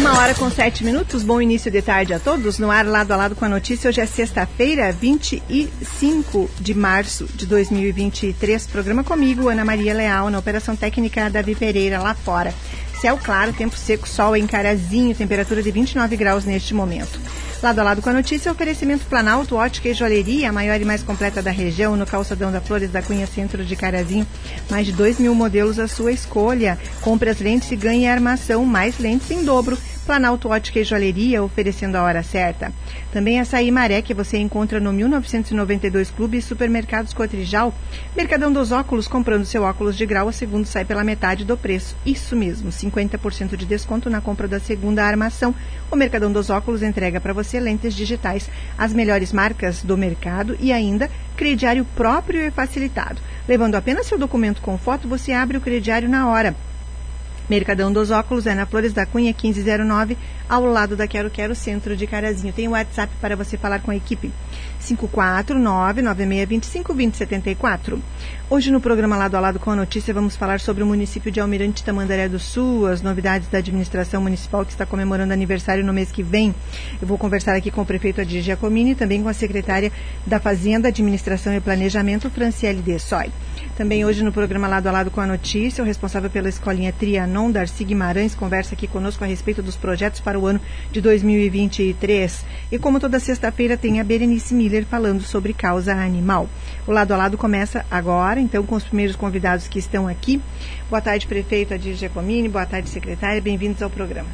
Uma hora com sete minutos, bom início de tarde a todos. No ar, lado a lado com a notícia, hoje é sexta-feira, 25 de março de 2023. Programa comigo, Ana Maria Leal, na Operação Técnica Davi Pereira, lá fora. Céu claro, tempo seco, sol em Carazinho, temperatura de 29 graus neste momento. Lado a lado com a notícia, oferecimento Planalto, ótica e joalheria, a maior e mais completa da região, no calçadão da Flores da Cunha, centro de Carazinho. Mais de 2 mil modelos à sua escolha. Compre as lentes e ganhe armação, mais lentes em dobro. Planalto Ótica e Joalheria, oferecendo a hora certa. Também açaí maré, que você encontra no 1992 Clube e Supermercados Cotrijal. Mercadão dos Óculos, comprando seu óculos de grau, a segundo sai pela metade do preço. Isso mesmo, 50% de desconto na compra da segunda armação. O Mercadão dos Óculos entrega para você lentes digitais, as melhores marcas do mercado e ainda crediário próprio e facilitado. Levando apenas seu documento com foto, você abre o crediário na hora. Mercadão dos Óculos é na Flores da Cunha 1509, ao lado da Quero Quero Centro de Carazinho. Tem o WhatsApp para você falar com a equipe. 549-9625-2074. Hoje no programa Lado a Lado com a Notícia vamos falar sobre o município de Almirante Tamandaré do Sul, as novidades da administração municipal que está comemorando aniversário no mês que vem. Eu vou conversar aqui com o prefeito Adir Giacomini e também com a secretária da Fazenda, Administração e Planejamento, Franciele de Soy. Também hoje no programa Lado a Lado com a Notícia, o responsável pela escolinha Trianon, Darcy Guimarães, conversa aqui conosco a respeito dos projetos para o ano de 2023. E como toda sexta-feira tem a Berenice Miller falando sobre causa animal. O Lado a Lado começa agora, então, com os primeiros convidados que estão aqui. Boa tarde, prefeito Adir Giacomini. Boa tarde, secretária. Bem-vindos ao programa.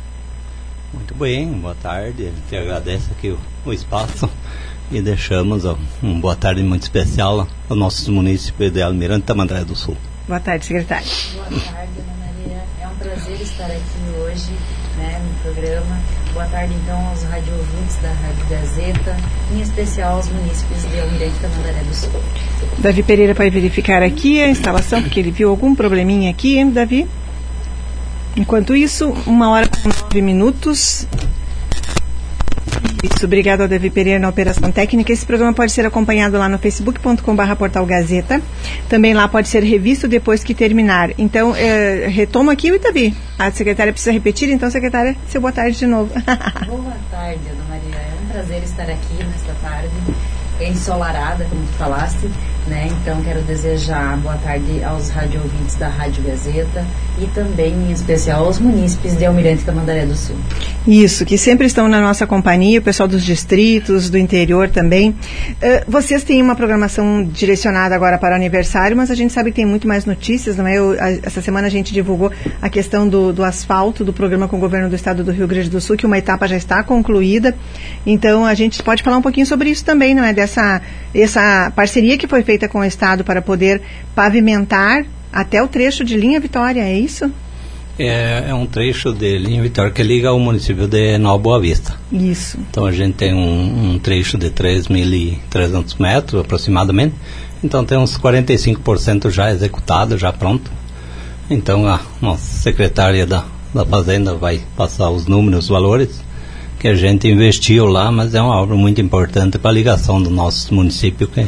Muito bem, boa tarde. A gente agradece aqui o, o espaço e deixamos ó, uma boa tarde muito especial ao nosso município de Almirante Tamandaré do Sul. Boa tarde, secretário. Boa tarde, Ana Maria. É um prazer estar aqui hoje né, no programa. Boa tarde, então, aos rádio ouvintes da Rádio Gazeta, em especial aos munícipes de Almirante Tamandaré do Sul. Davi Pereira vai verificar aqui a instalação, porque ele viu algum probleminha aqui, hein, Davi? Enquanto isso, uma hora com nove minutos. Isso, obrigado ao Davi Pereira na Operação Técnica. Esse programa pode ser acompanhado lá no facebook.com.br portal Gazeta. Também lá pode ser revisto depois que terminar. Então, eh, retoma aqui o Davi. A secretária precisa repetir, então, secretária, seu boa tarde de novo. Boa tarde, Ana Maria. É um prazer estar aqui nesta tarde, ensolarada, como tu falaste. Né? Então, quero desejar boa tarde aos rádio ouvintes da Rádio Gazeta e também, em especial, aos munícipes de Almirante Tamandaré do Sul. Isso, que sempre estão na nossa companhia, o pessoal dos distritos, do interior também. Uh, vocês têm uma programação direcionada agora para o aniversário, mas a gente sabe que tem muito mais notícias, não é? Eu, a, essa semana a gente divulgou a questão do, do, asfalto do programa com o governo do estado do Rio Grande do Sul, que uma etapa já está concluída. Então, a gente pode falar um pouquinho sobre isso também, não é? Dessa essa parceria que foi feita com o estado para poder pavimentar até o trecho de linha Vitória, é isso? É, é, um trecho de linha Vitória que liga ao município de Nova Boa Vista. Isso. Então a gente tem um, um trecho de 3.300 metros aproximadamente. Então tem uns 45% já executado, já pronto. Então a nossa secretária da, da Fazenda vai passar os números, os valores que a gente investiu lá, mas é uma obra muito importante para a ligação do nosso município que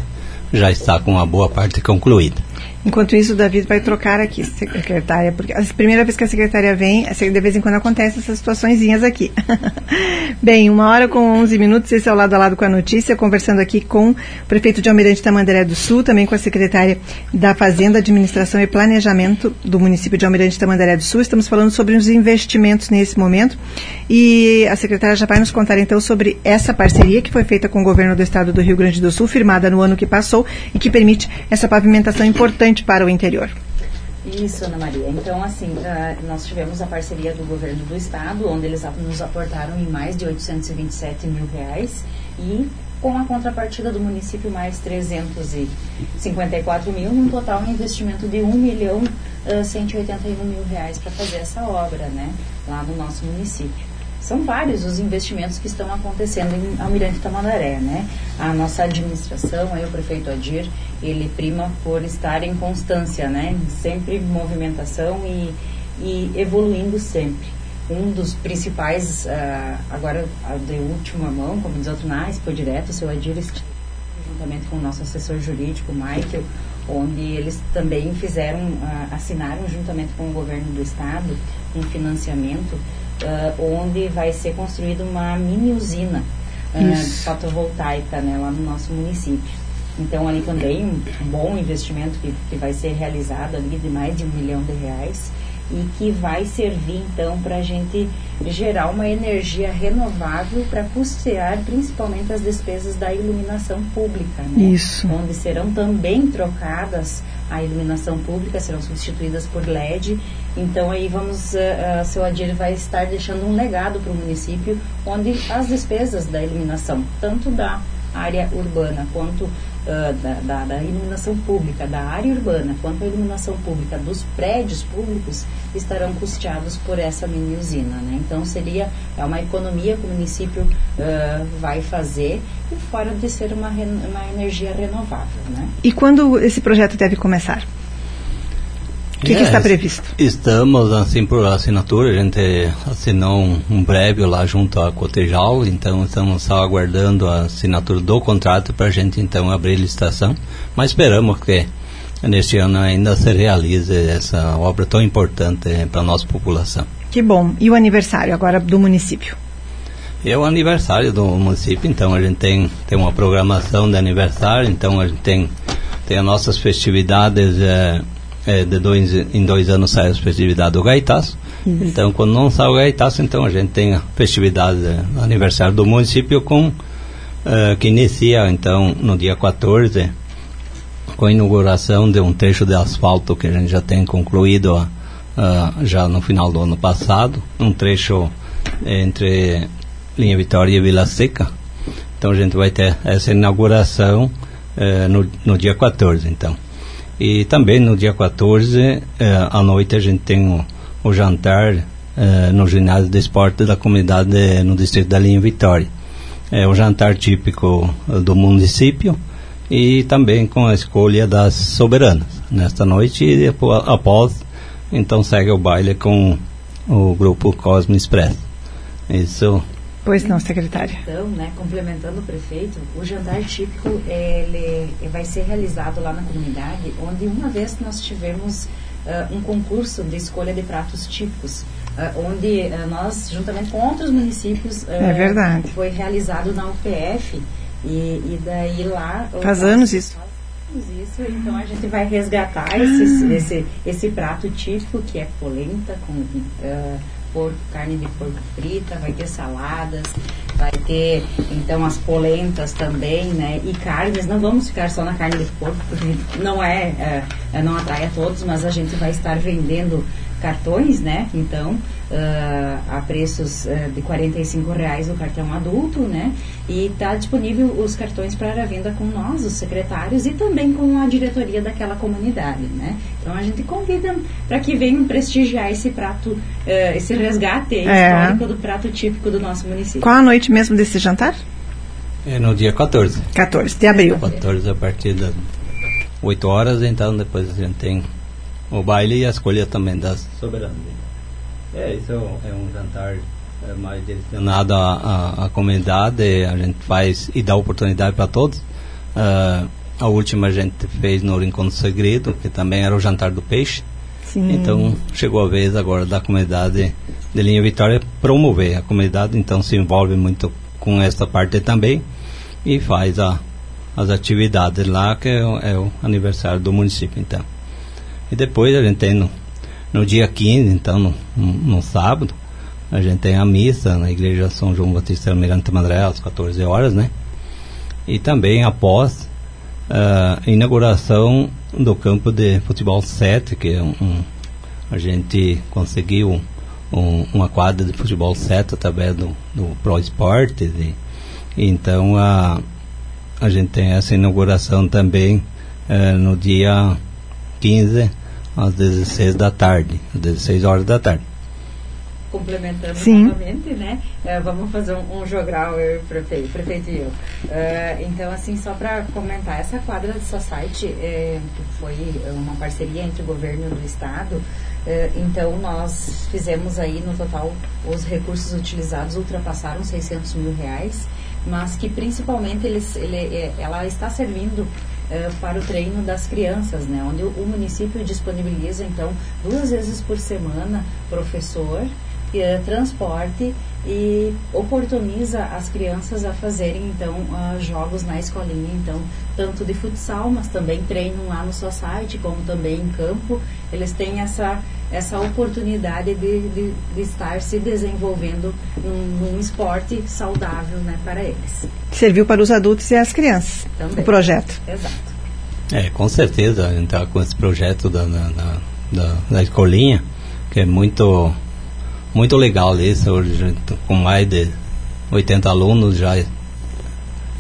já está com uma boa parte concluída. Enquanto isso, o David vai trocar aqui, secretária, porque a primeira vez que a secretária vem, de vez em quando acontece essas situaçõezinhas aqui. Bem, uma hora com 11 minutos, esse é o lado a lado com a notícia, conversando aqui com o prefeito de Almirante Tamandaré do Sul, também com a secretária da Fazenda, Administração e Planejamento do município de Almirante Tamandaré do Sul. Estamos falando sobre os investimentos nesse momento e a secretária já vai nos contar então sobre essa parceria que foi feita com o governo do estado do Rio Grande do Sul, firmada no ano que passou e que permite essa pavimentação importante para o interior. Isso, Ana Maria. Então, assim, uh, nós tivemos a parceria do governo do estado, onde eles nos aportaram em mais de 827 mil reais e com a contrapartida do município mais 354 mil, num total um investimento de 1 milhão uh, 181 mil reais para fazer essa obra, né, lá no nosso município são vários os investimentos que estão acontecendo em Almirante Tamandaré, né? A nossa administração, aí o prefeito Adir, ele prima por estar em constância, né? Sempre movimentação e, e evoluindo sempre. Um dos principais, uh, agora de última mão, como diz outro, na Expo Direto, o seu Adir, juntamente com o nosso assessor jurídico, Michael, onde eles também fizeram, uh, assinaram juntamente com o governo do estado um financiamento onde vai ser construída uma mini usina fotovoltaica né, lá no nosso município. Então, ali também um bom investimento que, que vai ser realizado ali de mais de um milhão de reais e que vai servir então para a gente gerar uma energia renovável para custear principalmente as despesas da iluminação pública, né? Isso. Onde serão também trocadas a iluminação pública, serão substituídas por LED. Então aí vamos, uh, uh, seu Adir vai estar deixando um legado para o município, onde as despesas da iluminação, tanto da área urbana quanto uh, da, da, da, iluminação pública da área urbana quanto a iluminação pública dos prédios públicos estarão custeados por essa mini usina. Né? Então seria é uma economia que o município uh, vai fazer e fora de ser uma, uma energia renovável. Né? E quando esse projeto deve começar? O que, é, que, está previsto? Estamos, assim, por assinatura, a gente assinou um, breve lá junto à Cotejal, então estamos só aguardando a assinatura do contrato para a gente, então, abrir licitação. Mas esperamos que neste ano ainda se realize essa obra tão importante para a nossa população. Que bom. E o aniversário agora do município? É o aniversário do município, então a gente tem, tem uma programação de aniversário, então a gente tem, tem as nossas festividades... É, é, de dois em dois anos sai a festividade do Gaitaço. Isso. Então, quando não sai o Gaitaço, então a gente tem a festividade do aniversário do município com uh, que inicia então no dia 14 com a inauguração de um trecho de asfalto que a gente já tem concluído uh, já no final do ano passado, um trecho entre Linha Vitória e Vila Seca. Então a gente vai ter essa inauguração uh, no, no dia 14, então. E também no dia 14, eh, à noite, a gente tem o, o jantar eh, no ginásio de esporte da comunidade de, no distrito da Linha Vitória. É o jantar típico eh, do município e também com a escolha das soberanas nesta noite e após então segue o baile com o grupo Cosmo Express. Isso Pois não, secretária. Então, né, complementando o prefeito, o jantar típico ele vai ser realizado lá na comunidade, onde uma vez nós tivemos uh, um concurso de escolha de pratos típicos, uh, onde uh, nós, juntamente com outros municípios, é verdade. foi realizado na UPF e, e daí lá... Faz anos isso. Isso, então a gente vai resgatar esse, esse, esse prato típico que é polenta com porco, carne de porco frita, vai ter saladas, vai ter então as polentas também, né? E carnes, não vamos ficar só na carne de porco, porque não é, é, é não atrai a todos, mas a gente vai estar vendendo cartões, né? Então, uh, a preços uh, de R$ reais o cartão adulto, né? E está disponível os cartões para venda com nós, os secretários, e também com a diretoria daquela comunidade, né? Então, a gente convida para que venham prestigiar esse prato, uh, esse resgate é. histórico do prato típico do nosso município. Qual a noite mesmo desse jantar? É no dia 14. 14 de abril. 14 a partir das 8 horas, então depois a gente tem o baile e a escolha também das soberanas. É, isso é um, é um jantar é, mais direcionado à, à, comunidade, a gente faz e dá oportunidade para todos. Uh, a última a gente fez no Rincão Segredo, que também era o jantar do peixe. Sim. Então chegou a vez agora da comunidade de Linha Vitória promover. A comunidade então se envolve muito com esta parte também e faz a, as atividades lá, que é, é o aniversário do município então. E depois a gente tem no, no dia 15, então no, no, sábado, a gente tem a missa na igreja São João Batista Almirante Madré às 14 horas, né? E também após a uh, inauguração do campo de futebol 7, que é um, um a gente conseguiu um, uma quadra de futebol 7 através do, do Pro Esportes então a, a gente tem essa inauguração também uh, no dia 15 às 16 da tarde, às 16 horas da tarde. Complementando Sim. novamente, né? Uh, vamos fazer um, um jogral, eu e o prefeito, prefeito e eu. Uh, então, assim, só para comentar, essa quadra de Society é, foi uma parceria entre o governo do estado. Então, nós fizemos aí, no total, os recursos utilizados ultrapassaram 600 mil reais, mas que principalmente eles, ele, ela está servindo uh, para o treino das crianças, né? Onde o, município disponibiliza, então, duas vezes por semana, professor, eh, transporte e oportuniza as crianças a fazerem então uh, jogos na escolinha então tanto de futsal mas também treinam lá no seu site como também em campo. Eles têm essa essa oportunidade de, de, de estar se desenvolvendo num, num, esporte saudável né para eles. Serviu para os adultos e as crianças também. o projeto. Exato. É com certeza a gente está com esse projeto da, da, da, da escolinha que é muito muito legal isso, hoje com mais de 80 alunos já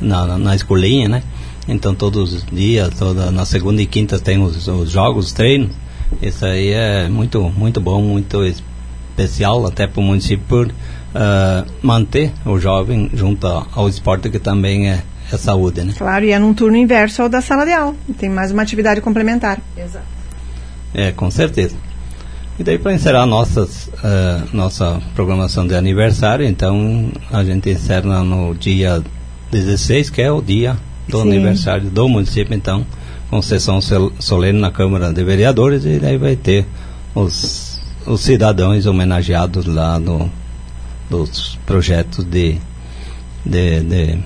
na, na, na escolinha, né? Então todos os dias, toda, na segunda e quinta tem os, os jogos, os treinos. Isso aí é muito, muito bom, muito especial até para o município por uh, manter o jovem junto ao esporte que também é, é saúde, né? Claro, e é num turno inverso ao da sala de aula. Tem mais uma atividade complementar. Exato. É, com certeza. E daí para encerrar nossas, uh, nossa programação de aniversário, então a gente encerra no dia 16, que é o dia do Sim. aniversário do município, então, com sessão solene na Câmara de Vereadores, e daí vai ter os, os cidadãos homenageados lá no, dos projetos de, de, de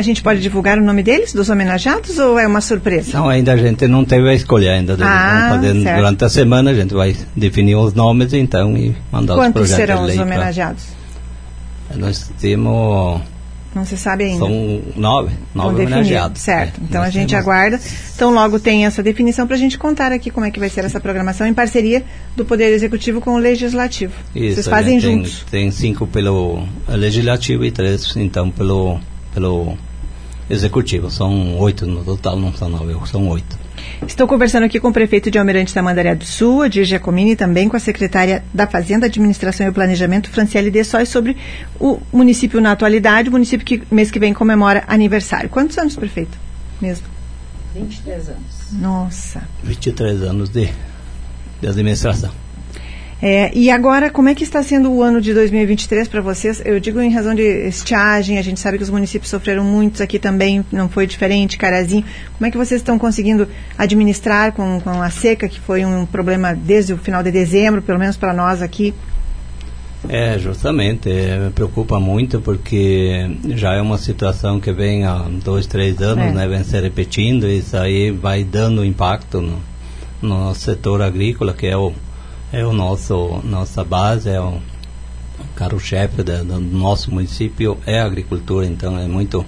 a gente pode divulgar o nome deles, dos homenageados, ou é uma surpresa? Não, ainda a gente não teve a escolha ainda. Ah, durante a semana a gente vai definir os nomes então e mandar Quantos os projetos serão os homenageados? Pra... Nós temos não se sabe ainda. São nove, nove homenageados. Certo. É, então a gente temos... aguarda. Então logo tem essa definição para a gente contar aqui como é que vai ser essa programação em parceria do Poder Executivo com o Legislativo. Isso, Vocês fazem tem, juntos. Tem cinco pelo Legislativo e três então pelo pelo executivo. São oito no total, não são nove, são oito. Estou conversando aqui com o prefeito de Almirante da Mandaré do Sul, Adir Giacomini, e também com a secretária da Fazenda, Administração e Planejamento, Franciele de Sóis, sobre o município na atualidade, o município que mês que vem comemora aniversário. Quantos anos, prefeito? Mesmo? 23 anos. Nossa. 23 anos de, de administração. É, e agora, como é que está sendo o ano de 2023 para vocês? Eu digo em razão de estiagem, a gente sabe que os municípios sofreram muitos aqui também, não foi diferente, Carazinho. Como é que vocês estão conseguindo administrar com, com a seca, que foi um problema desde o final de dezembro, pelo menos para nós aqui? É, justamente, é, me preocupa muito porque já é uma situação que vem há dois, três anos, é. né, vem se repetindo e isso aí vai dando impacto no, no setor agrícola, que é o é o nosso nossa base é o carro-chefe do nosso município é a agricultura então é muito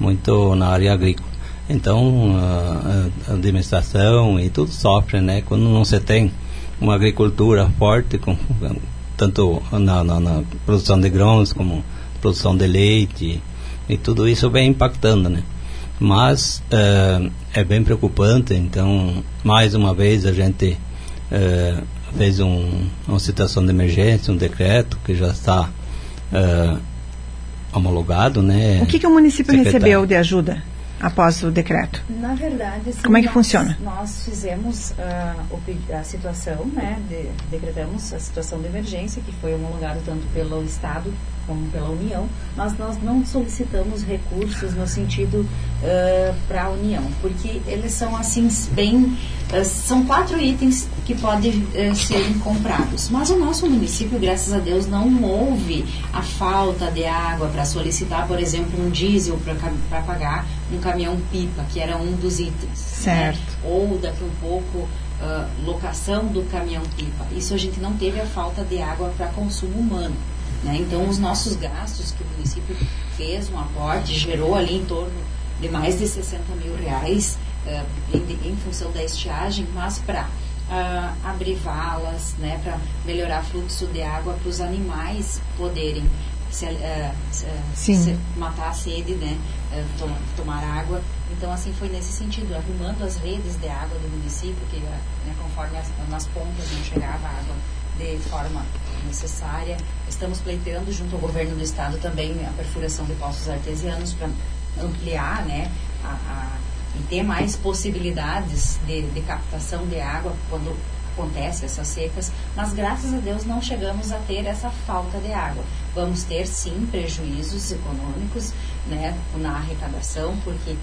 muito na área agrícola. Então a, a administração e tudo sofre né? Quando não se tem uma agricultura forte com tanto na, na, na produção de grãos como produção de leite e tudo isso vem impactando né? Mas é, é bem preocupante então mais uma vez a gente é, fez um, uma situação de emergência, um decreto que já está uh, homologado, né? O que, que o município secretário. recebeu de ajuda após o decreto? Na verdade, sim, como é que nós, funciona? Nós fizemos uh, a situação, né? De, decretamos a situação de emergência que foi homologado tanto pelo estado como pela União, mas nós não solicitamos recursos no sentido uh, para a União, porque eles são assim bem uh, são quatro itens que podem uh, serem comprados, mas o nosso município, graças a Deus, não houve a falta de água para solicitar, por exemplo, um diesel para pagar um caminhão pipa, que era um dos itens, certo? Né? Ou daqui um pouco locação do caminhão pipa. Isso a gente não teve a falta de água para consumo humano. Né? Então, os nossos gastos que o município fez um aporte, gerou ali em torno de mais de 60 mil reais uh, em, em, função da estiagem, mas para uh, ah, abrir valas, né, para melhorar o fluxo de água para os animais poderem se, uh, se, matar a sede, né, tom, tomar água. Então, assim, foi nesse sentido, arrumando as redes de água do município, que né, conforme as, nas pontas não chegava água de forma necessária. Estamos pleiteando junto ao governo do estado também a perfuração de poços artesianos para ampliar, né, a, a, e ter mais possibilidades de, de captação de água quando acontece essas secas, mas graças a Deus não chegamos a ter essa falta de água. Vamos ter sim prejuízos econômicos, né, na arrecadação, porque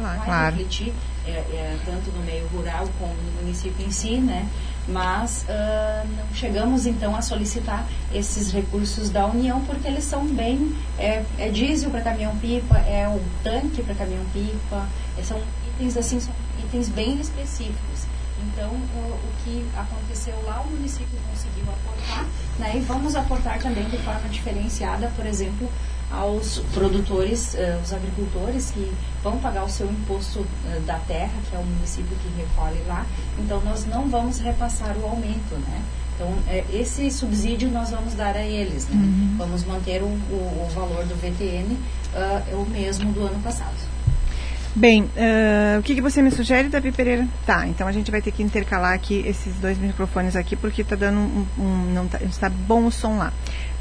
vai claro. refletir é, é, tanto no meio rural como no município em si, né? mas uh, não chegamos então a solicitar esses recursos da União porque eles são bem é, é diesel para caminhão pipa é o tanque para caminhão pipa é, são itens assim são itens bem específicos então o, o, que aconteceu lá o município conseguiu aportar né, e vamos aportar também de forma diferenciada por exemplo aos produtores, uh, os agricultores que vão pagar o seu imposto uh, da terra, que é o município que recolhe lá. Então, nós não vamos repassar o aumento, né? Então, é, esse subsídio nós vamos dar a eles, né? Uhum. Vamos manter o, o, o, valor do VTN uh, é o mesmo do ano passado. Bem, uh, o que, que, você me sugere, Davi Pereira? Tá, então a gente vai ter que intercalar aqui esses dois microfones aqui, porque está dando um, um, não tá, está bom o som lá.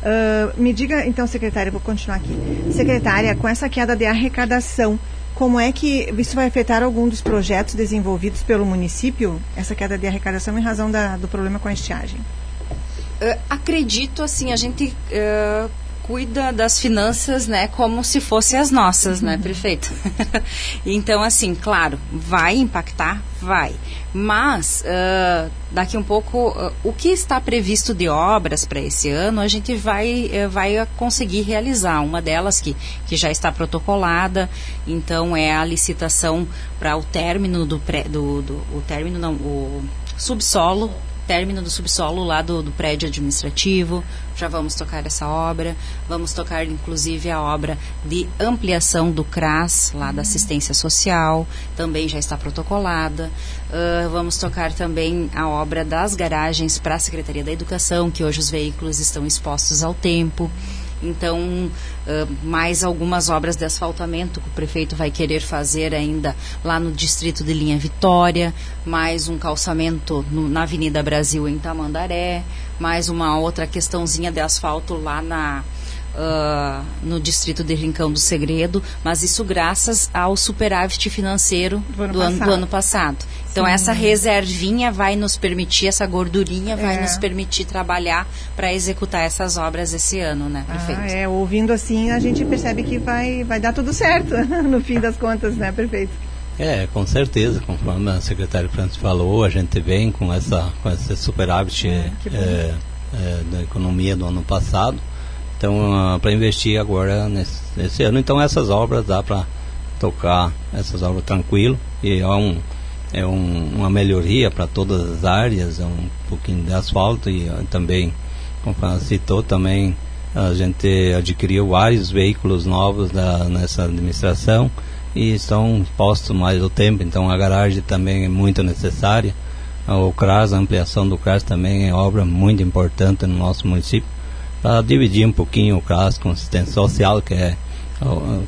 Uh, me diga, então, secretária, vou continuar aqui. Secretária, com essa queda de arrecadação, como é que isso vai afetar algum dos projetos desenvolvidos pelo município, essa queda de arrecadação em razão da, do problema com a estiagem? Uh, acredito, assim, a gente uh, cuida das finanças, né, como se fossem as nossas, né, uhum. prefeito? então, assim, claro, vai impactar, vai. Mas, uh, daqui um pouco, uh, o que está previsto de obras para esse ano, a gente vai, uh, vai conseguir realizar. Uma delas que, que já está protocolada, então é a licitação para o término do, pré, do, do o término não, o subsolo término do subsolo lá do, do, prédio administrativo. Já vamos tocar essa obra. Vamos tocar, inclusive, a obra de ampliação do CRAS, lá da assistência social. Também já está protocolada. Uh, vamos tocar também a obra das garagens para a Secretaria da Educação, que hoje os veículos estão expostos ao tempo. Então, uh, mais algumas obras de asfaltamento que o prefeito vai querer fazer ainda lá no distrito de Linha Vitória, mais um calçamento no, na Avenida Brasil em Tamandaré, mais uma outra questãozinha de asfalto lá na uh, no distrito de Rincão do Segredo, mas isso graças ao superávit financeiro do ano, do ano, do ano passado. Então Sim. essa reservinha vai nos permitir, essa gordurinha vai é. nos permitir trabalhar para executar essas obras esse ano, né, prefeito? Ah, é, ouvindo assim a gente percebe que vai, vai dar tudo certo no fim das contas, né, prefeito? É, com certeza, conforme a secretária Francis falou, a gente vem com essa com esse superávit é, é, é, da economia do ano passado então, uh, para investir agora nesse, nesse, ano. Então, essas obras dá para tocar essas obras tranquilo e é, um, é um, uma melhoria para todas as áreas, é um pouquinho de asfalto e uh, também, como citou, também a gente adquiriu vários veículos novos da, nessa administração e estão postos mais o tempo, então a garagem também é muito necessária. O CRAS, a ampliação do CRAS também é obra muito importante no nosso município para dividir um pouquinho o CRAS com assistência social, que é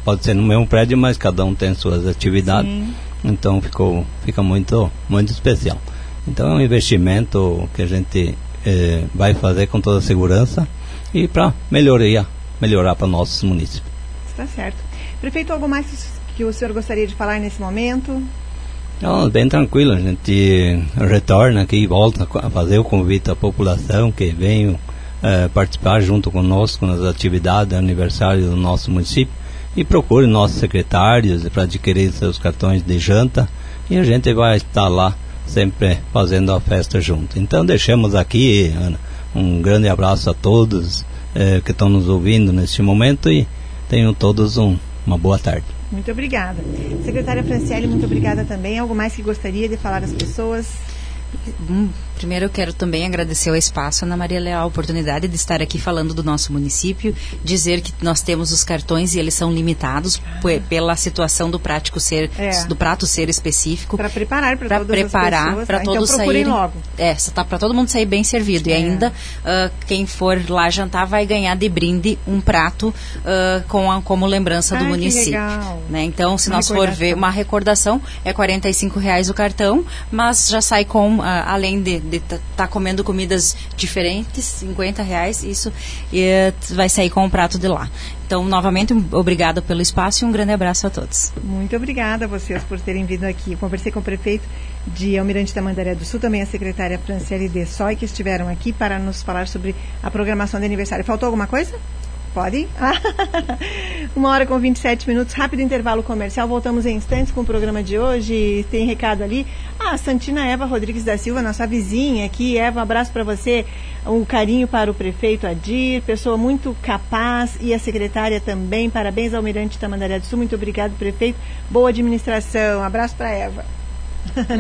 pode ser no mesmo prédio, mas cada um tem suas atividades. Sim. Então ficou fica muito muito especial. Então é um investimento que a gente eh, vai fazer com toda a segurança e para melhoria melhorar para nossos municípios. Está certo. Prefeito, algo mais que o senhor gostaria de falar nesse momento? Não, bem tranquilo, a gente retorna aqui e volta a fazer o convite à população que venham é, participar junto conosco nas atividades de aniversário do nosso município e procure nossos secretários para adquirir seus cartões de janta e a gente vai estar lá sempre fazendo a festa junto. Então deixamos aqui, Ana, um grande abraço a todos é, que estão nos ouvindo neste momento e tenham todos um, uma boa tarde. Muito obrigada. Secretária Franciele, muito obrigada também. Algo mais que gostaria de falar às pessoas? Hum, primeiro eu quero também agradecer ao espaço, Ana Maria Leal, a oportunidade de estar aqui falando do nosso município, dizer que nós temos os cartões e eles são limitados pela situação do prático ser, é. do prato ser específico. Para preparar para todas preparar para tá? todos então, saírem. logo. É, tá para todo mundo sair bem servido é. e ainda uh, quem for lá jantar vai ganhar de brinde um prato uh, com a, como lembrança do município. Né? Então, se uma nós for ver uma recordação é 45 reais o cartão, mas já sai com além de estar tá comendo comidas diferentes, 50 reais, isso e, vai sair com um prato de lá. Então, novamente, obrigada pelo espaço e um grande abraço a todos. Muito obrigada a vocês por terem vindo aqui. Eu conversei com o prefeito de Almirante da Mandaré do Sul, também a secretária Franciele de Soy, que estiveram aqui para nos falar sobre a programação de aniversário. Faltou alguma coisa? Podem? Uma hora com 27 minutos, rápido intervalo comercial. Voltamos em instantes com o programa de hoje. Tem recado ali. Ah, Santina Eva Rodrigues da Silva, nossa vizinha aqui. Eva, um abraço para você. Um carinho para o prefeito Adir, pessoa muito capaz e a secretária também. Parabéns Almirante Tamandaré do Sul. Muito obrigado, prefeito. Boa administração. Um abraço para Eva.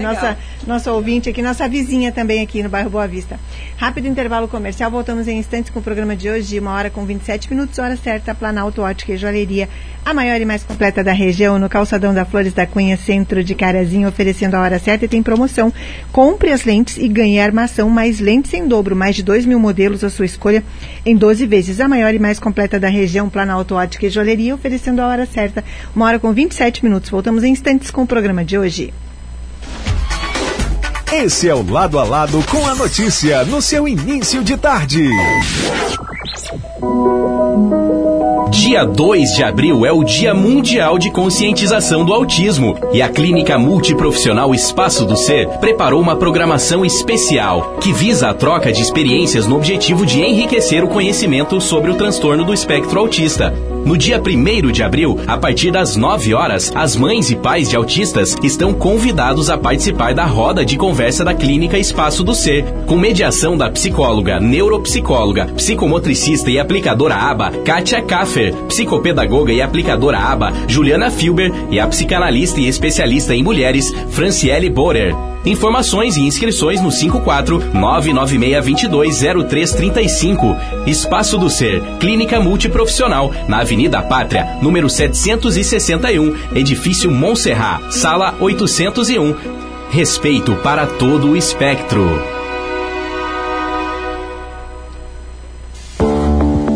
Nossa, nossa ouvinte aqui, nossa vizinha também aqui no bairro Boa Vista. Rápido intervalo comercial, voltamos em instantes com o programa de hoje, uma hora com 27 minutos, hora certa, Planalto Ótica e Joalheria, a maior e mais completa da região, no calçadão da Flores da Cunha, centro de Carazinho, oferecendo a hora certa e tem promoção. Compre as lentes e ganhe armação, mais lentes em dobro, mais de 2 mil modelos à sua escolha, em 12 vezes. A maior e mais completa da região, Planalto Ótica e Joalheria, oferecendo a hora certa, uma hora com 27 minutos. Voltamos em instantes com o programa de hoje. Esse é o Lado a Lado com a notícia no seu início de tarde. Dia 2 de abril é o Dia Mundial de Conscientização do Autismo e a Clínica Multiprofissional Espaço do Ser preparou uma programação especial que visa a troca de experiências no objetivo de enriquecer o conhecimento sobre o transtorno do espectro autista. No dia 1 de abril, a partir das 9 horas, as mães e pais de autistas estão convidados a participar da roda de conversa da Clínica Espaço do Ser, com mediação da psicóloga, neuropsicóloga, psicomotricista e aplicadora ABA, Kátia Kaffer, psicopedagoga e aplicadora ABA, Juliana Filber e a psicanalista e especialista em mulheres, Franciele Borer. Informações e inscrições no 54 996220335. Espaço do Ser, Clínica Multiprofissional, na Avenida Pátria, número 761, Edifício Montserrat, sala 801. Respeito para todo o espectro.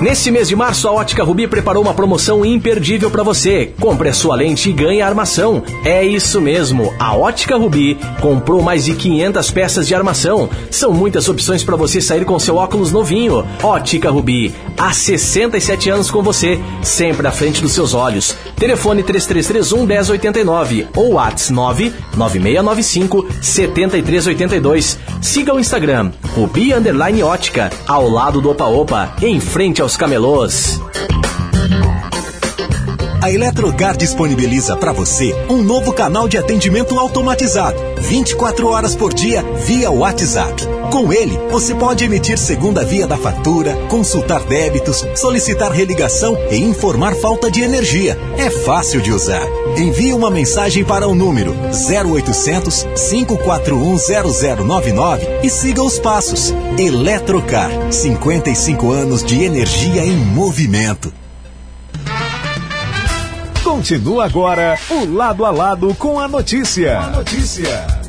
Nesse mês de março, a Ótica Rubi preparou uma promoção imperdível para você. Compre a sua lente e ganhe a armação. É isso mesmo, a Ótica Rubi comprou mais de 500 peças de armação. São muitas opções para você sair com seu óculos novinho. Ótica Rubi, há 67 anos com você, sempre à frente dos seus olhos. Telefone 3331 1089 ou WhatsApp 99695 7382. Siga o Instagram, Rubi Ótica, ao lado do Opa Opa, em frente aos camelôs. A Eletrocar disponibiliza para você um novo canal de atendimento automatizado, 24 horas por dia via WhatsApp. Com ele, você pode emitir segunda via da fatura, consultar débitos, solicitar religação e informar falta de energia. É fácil de usar. Envie uma mensagem para o número 0800 541 0099 e siga os passos. Eletrocar, 55 anos de energia em movimento. Continua agora o lado a lado com a notícia. A notícia.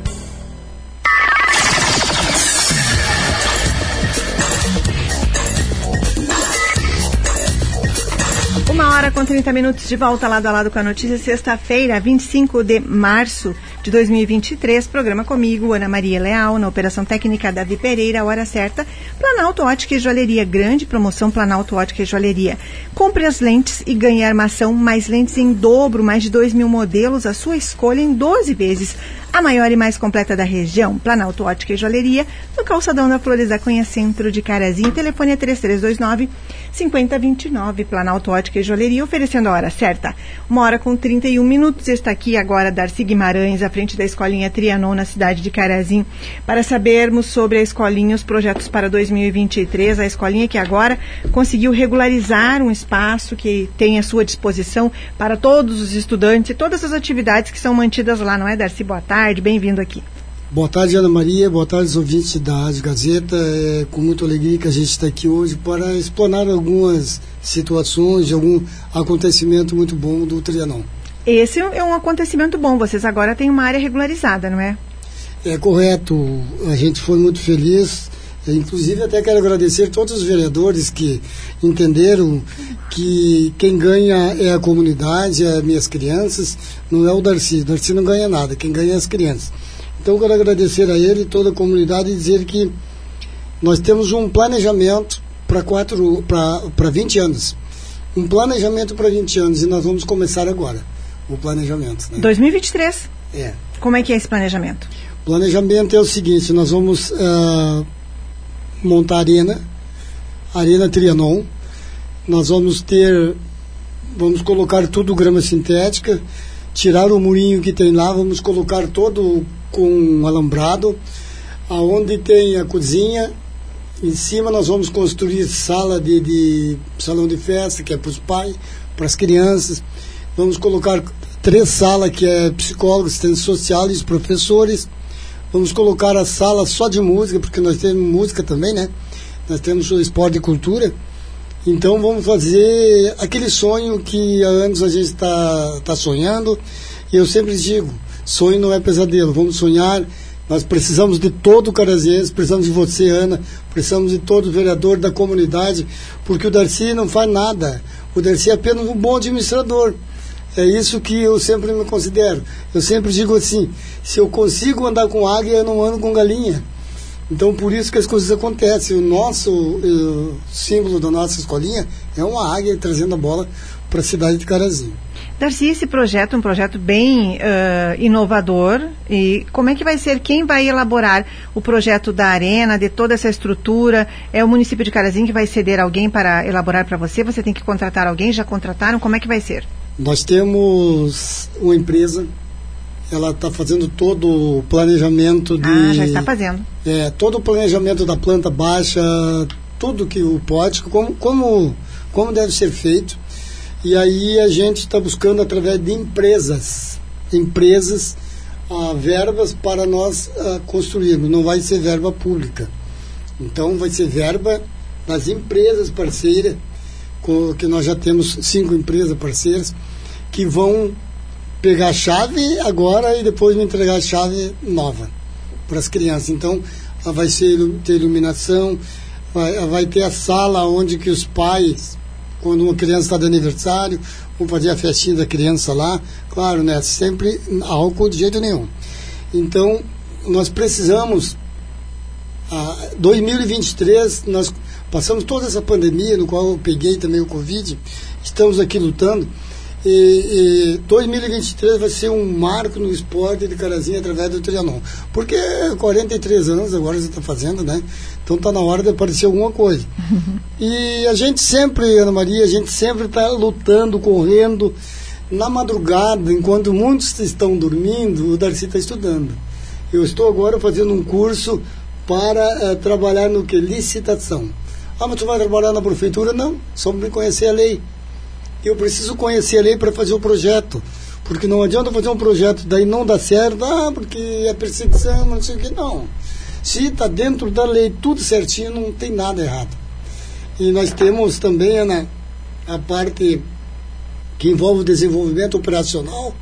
Hora com 30 minutos de volta lado a lado com a notícia, sexta-feira, 25 de março de 2023. Programa comigo, Ana Maria Leal, na Operação Técnica Davi Pereira, hora certa. Planalto Ótica e Joalheria, grande promoção Planalto Ótica e Joalheria. Compre as lentes e ganhe armação, mais lentes em dobro, mais de 2 mil modelos, a sua escolha em 12 vezes. A maior e mais completa da região, Planalto Ótica e Joalheria, no calçadão da Flores da Cunha, centro de Carazinho. Telefone é 3329 5029, Planalto Ótica e Joalheria, oferecendo a hora certa. Uma hora com 31 minutos. Está aqui agora Darcy Guimarães, à frente da Escolinha Trianon, na cidade de Carazinho, para sabermos sobre a escolinha, os projetos para 2023. A escolinha que agora conseguiu regularizar um espaço que tem à sua disposição para todos os estudantes e todas as atividades que são mantidas lá, não é, Darcy? Boa tarde, bem-vindo aqui. Boa tarde, Ana Maria. Boa tarde, ouvintes da Rádio Gazeta. É com muita alegria que a gente está aqui hoje para explanar algumas situações de algum acontecimento muito bom do Trianon. Esse é um acontecimento bom. Vocês agora têm uma área regularizada, não é? É correto. A gente foi muito feliz Inclusive, até quero agradecer todos os vereadores que entenderam que quem ganha é a comunidade, é minhas crianças, não é o Darcy. O Darcy não ganha nada, quem ganha é as crianças. Então, quero agradecer a ele e toda a comunidade e dizer que nós temos um planejamento para quatro para 20 anos. Um planejamento para 20 anos e nós vamos começar agora o planejamento. Né? 2023? É. Como é que é esse planejamento? O planejamento é o seguinte, nós vamos uh, montar a arena, arena Trianon. Nós vamos ter, vamos colocar tudo grama sintética, tirar o murinho que tem lá, vamos colocar todo com alambrado, aonde tem a cozinha, em cima nós vamos construir sala de, de salão de festa, que é para os pais, para as crianças. Vamos colocar três salas, que é psicólogos, assistentes sociais, professores. Vamos colocar a sala só de música, porque nós temos música também, né? Nós temos o esporte e cultura. Então vamos fazer aquele sonho que há anos a gente está tá sonhando. E eu sempre digo, sonho não é pesadelo, vamos sonhar. Nós precisamos de todo o carazense, precisamos de você, Ana, precisamos de todo o vereador da comunidade, porque o Darcy não faz nada. O Darcy é apenas um bom administrador. É isso que eu sempre me considero. Eu sempre digo assim: se eu consigo andar com águia, eu não ando com galinha. Então, por isso que as coisas acontecem. O nosso o símbolo da nossa escolinha é uma águia trazendo a bola para a cidade de Carazinho. Darcy, esse projeto é um projeto bem uh, inovador. E como é que vai ser? Quem vai elaborar o projeto da arena, de toda essa estrutura? É o município de Carazinho que vai ceder alguém para elaborar para você? Você tem que contratar alguém? Já contrataram? Como é que vai ser? Nós temos uma empresa, ela está fazendo todo o planejamento de. Ah, já está fazendo. É, todo o planejamento da planta baixa, tudo que o pode, como, como, como deve ser feito. E aí a gente está buscando através de empresas, empresas, ah, verbas para nós ah, construirmos. Não vai ser verba pública. Então vai ser verba das empresas parceiras que nós já temos cinco empresas parceiras que vão pegar a chave agora e depois me entregar a chave nova para as crianças. Então, vai ser, ter iluminação, vai, vai ter a sala onde que os pais, quando uma criança está de aniversário, vão fazer a festinha da criança lá. Claro, né? Sempre álcool de jeito nenhum. Então, nós precisamos. A 2023, nós Passamos toda essa pandemia, no qual eu peguei também o Covid, estamos aqui lutando. E, e 2023 vai ser um marco no esporte de Carazinho através do Trianon. Porque 43 anos agora você está fazendo, né? Então está na hora de aparecer alguma coisa. E a gente sempre, Ana Maria, a gente sempre está lutando, correndo. Na madrugada, enquanto muitos estão dormindo, o Darcy está estudando. Eu estou agora fazendo um curso para uh, trabalhar no que? Licitação. Ah, mas tu vai trabalhar na prefeitura? Não, só me conhecer a lei. Eu preciso conhecer a lei para fazer o projeto. Porque não adianta fazer um projeto, daí não dá certo, ah, porque é perseguição, não sei o que, não. Se está dentro da lei tudo certinho, não tem nada errado. E nós temos também, Ana, a parte que envolve o desenvolvimento operacional.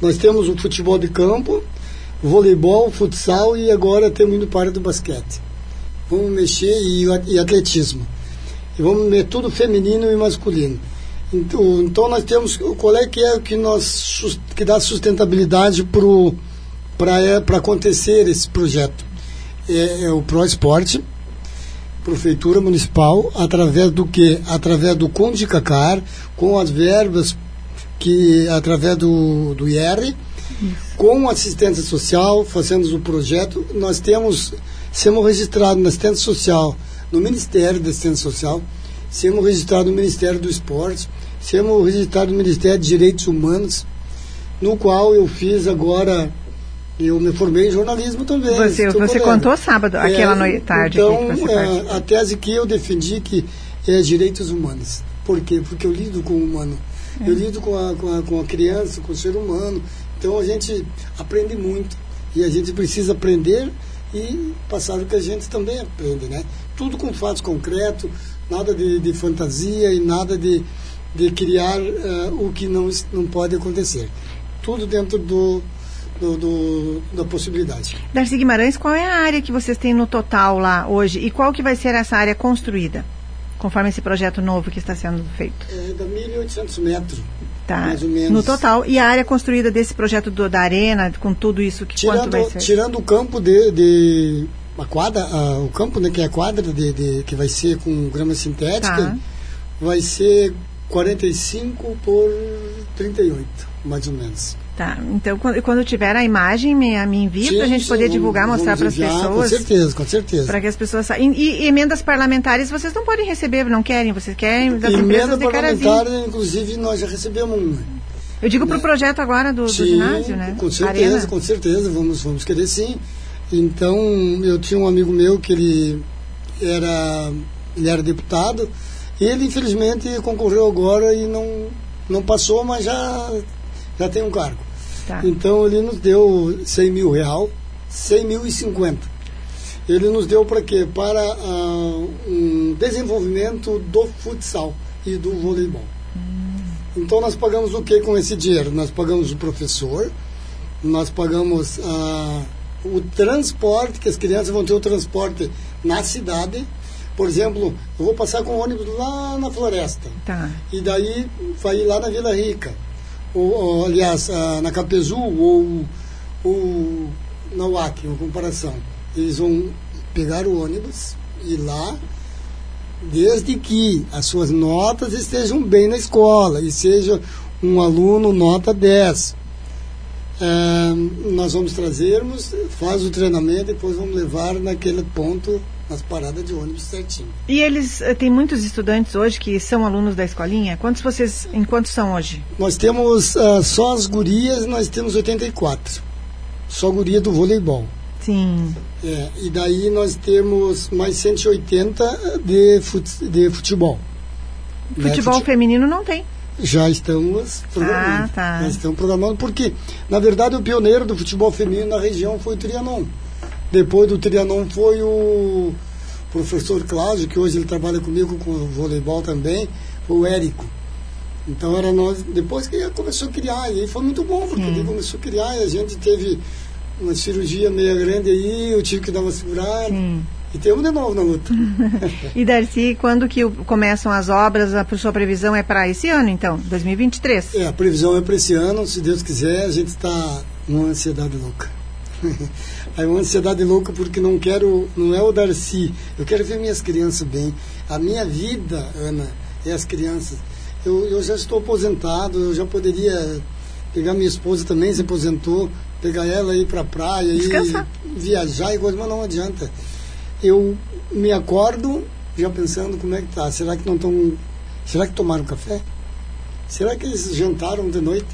Nós temos o futebol de campo, voleibol, futsal e agora temos indo para do basquete vamos mexer e, atletismo. E vamos meter tudo feminino e masculino. Então, então nós temos qual é que é o que nós que dá sustentabilidade para é, para acontecer esse projeto é, é o Pro Esporte prefeitura municipal através do que através do Conde de Cacar com as verbas que através do do IR com assistência social fazendo o projeto nós temos Sermos registrados na assistência social, no Ministério da Assistência Social, sermos registrados no Ministério do Esporte, sermos registrados no Ministério de Direitos Humanos, no qual eu fiz agora, eu me formei em jornalismo também. Você, você contou sábado, é, aquela noite tarde. Então, a, a, tese que eu defendi que é direitos humanos. Por quê? Porque eu lido com o humano. É. Eu lido com a, com, a, com a criança, com o ser humano. Então a gente aprende muito. E a gente precisa aprender e passar o que a gente também aprende, né? Tudo com fatos concretos, nada de, de fantasia e nada de, de criar uh, o que não, não pode acontecer. Tudo dentro do, do, do, da possibilidade. Darcy Guimarães, qual é a área que vocês têm no total lá hoje e qual que vai ser essa área construída, conforme esse projeto novo que está sendo feito? É da 1.800 metros, Tá. mais ou menos. No total. E a área construída desse projeto do- da arena, com tudo isso, que quanto vai Tirando, ser? tirando o campo de, de a quadra, a- o campo né, que é a quadra de, de- que vai ser com grama sintética, Tá. vai ser 45 por 38, mais ou menos. Tá. Então, quando, quando tiver a imagem, me, me envia para a gente poder divulgar, mostrar para as pessoas. Com certeza, com certeza. Para que as pessoas saibam. E, e emendas parlamentares vocês não podem receber, não querem? Vocês querem das Emenda empresas de parlamentar, inclusive, nós já recebemos um. né? Eu digo para o projeto agora do, do Sim, ginásio, né? Com certeza, Arena. com certeza, vamos, vamos querer sim. Então, eu tinha um amigo meu que ele era, ele era deputado, ele infelizmente concorreu agora e não, não passou, mas já, já tem um cargo. Tá. Então ele nos deu 100 mil real, 100 mil e 50. Ele nos deu para quê? Para ah, um desenvolvimento do futsal e do voleibol. Então nós pagamos o que com esse dinheiro? Nós pagamos o professor, nós pagamos ah, o transporte, que as crianças vão ter o transporte na cidade. Por exemplo, eu vou passar com o ônibus lá na floresta. Tá. E daí vai ir lá na Vila Rica. Ou, ou, aliás, ah, na Capezu ou, ou na UAC, uma comparação. Eles vão pegar o ônibus e lá, desde que as suas notas estejam bem na escola e seja um aluno nota 10. Nós vamos trazermos, faz o treinamento, depois vamos levar naquele ponto, nas paradas de ônibus certinho. E eles, eh, tem muitos estudantes hoje que são alunos da escolinha? Quantos vocês, em quantos são hoje? Nós temos ah, só as gurias, nós temos 84. Só guria do voleibol. Sim. É, e daí nós temos mais 180 de, fut, de futebol. Né, Futebol fute- feminino não tem. Já estamos programando. Ah, tá. Já estamos programando, porque, na verdade, o pioneiro do futebol feminino na região foi o Trianon. Depois do Trianon foi o professor Cláudio, que hoje ele trabalha comigo com o voleibol também, foi o Érico. Então era nós, depois que ele começou a criar, e foi muito bom, porque ele começou a criar e a gente teve uma cirurgia meio grande aí, eu tive que dar uma segurada. E temos de novo na luta. E Darcy, quando que começam as obras? A sua previsão é para esse ano, então, 2023? É, a previsão é para esse ano, se Deus quiser, a gente está numa ansiedade louca. é uma ansiedade louca porque não quero, não é o Darcy, eu quero ver minhas crianças bem. A minha vida, Ana, é as crianças. Eu, eu já estou aposentado, eu já poderia pegar minha esposa também, se aposentou, pegar ela e ir para a praia, e viajar e coisa, mas não adianta. Eu me acordo já pensando como é que tá. Será que não estão. Será que tomaram café? Será que eles jantaram de noite?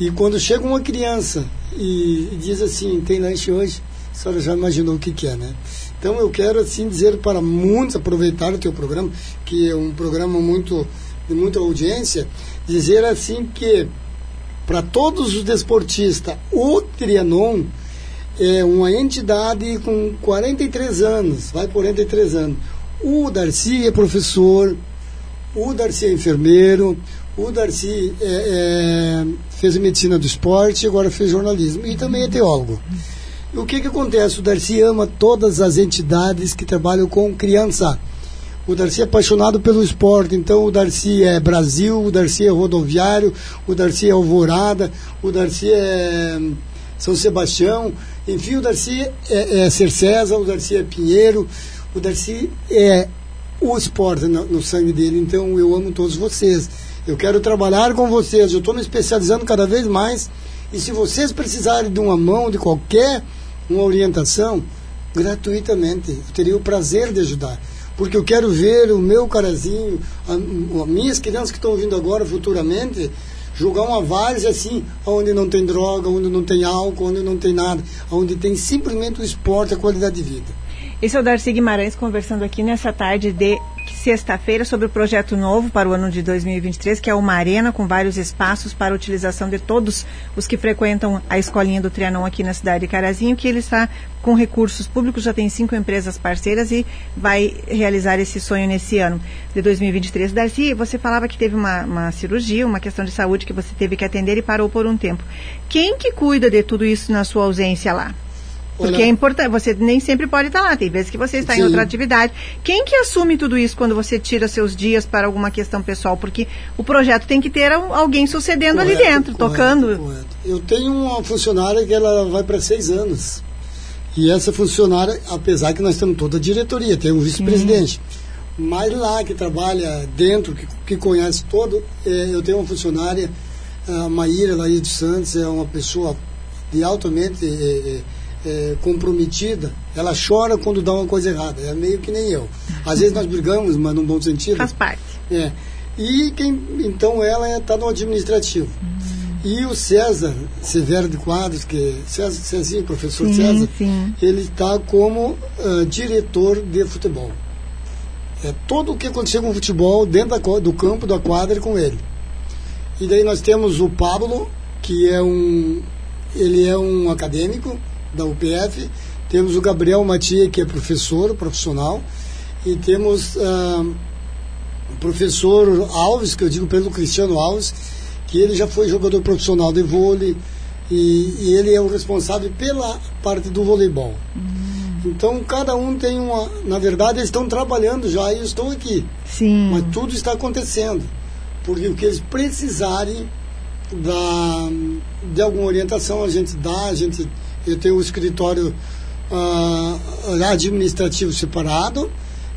E quando chega uma criança e, e diz assim, tem lanche hoje, a senhora já imaginou o que, que é, né? Então eu quero assim dizer para muitos aproveitar o teu programa, que é um programa muito de muita audiência, dizer assim que para todos os desportistas, o Trianon é uma entidade com 43 anos, vai por 43 anos. O Darcy é professor, o Darcy é enfermeiro, o Darcy é, é, fez medicina do esporte, agora fez jornalismo e também é teólogo. E o que, que acontece? O Darcy ama todas as entidades que trabalham com criança. O Darcy é apaixonado pelo esporte, então o Darcy é Brasil, o Darcy é rodoviário, o Darcy é Alvorada, o Darcy é São Sebastião, enfim, o Darcy é, é Ser César, o Darcy é Pinheiro, o Darcy é o esporte no, no sangue dele, então eu amo todos vocês. Eu quero trabalhar com vocês, eu estou me especializando cada vez mais e se vocês precisarem de uma mão, de qualquer uma orientação, gratuitamente, eu teria o prazer de ajudar porque eu quero ver o meu carazinho, a, a minhas crianças que estão vindo agora futuramente, jogar uma várzea assim, onde não tem droga, onde não tem álcool, onde não tem nada, onde tem simplesmente o esporte, a qualidade de vida. Esse é o Darcy Guimarães conversando aqui nessa tarde de sexta-feira sobre o projeto novo para o ano de 2023, que é uma arena com vários espaços para utilização de todos os que frequentam a escolinha do Trianon aqui na cidade de Carazinho, que ele está com recursos públicos, já tem cinco empresas parceiras e vai realizar esse sonho nesse ano de 2023. Darcy, você falava que teve uma, uma cirurgia, uma questão de saúde que você teve que atender e parou por um tempo. Quem que cuida de tudo isso na sua ausência lá? Porque é importante, você nem sempre pode estar lá, tem vezes que você está sim. em outra atividade. Quem que assume tudo isso quando você tira seus dias para alguma questão pessoal? Porque o projeto tem que ter alguém sucedendo correto, ali dentro, correto, tocando. Correto. Eu tenho uma funcionária que ela vai para seis anos. E essa funcionária, apesar que nós temos toda a diretoria, tem um vice-presidente. Mas lá que trabalha dentro, que, que conhece todo, é, eu tenho uma funcionária, a Maíra Laís de Santos, é uma pessoa de altamente. É, é, é, comprometida, ela chora quando dá uma coisa errada. É meio que nem eu. Às vezes nós brigamos, mas num bom sentido. Faz parte. É. E quem, então ela está é, no administrativo. Hum. E o César Severo de Quadros, que César, Cezinho, professor sim, César, sim. ele está como uh, diretor de futebol. É todo o que aconteceu com o futebol dentro da, do campo, da quadra, com ele. E daí nós temos o Pablo, que é um ele é um acadêmico, da UPF, temos o Gabriel Matia, que é professor, profissional, e temos uh, o professor Alves, que eu digo pelo Cristiano Alves, que ele já foi jogador profissional de vôlei, e, e ele é o responsável pela parte do voleibol. Hum. Então, cada um tem uma. Na verdade, eles estão trabalhando já e eu estou aqui. Sim. Mas tudo está acontecendo. Porque o que eles precisarem da, de alguma orientação, a gente dá, a gente eu tenho um escritório uh, administrativo separado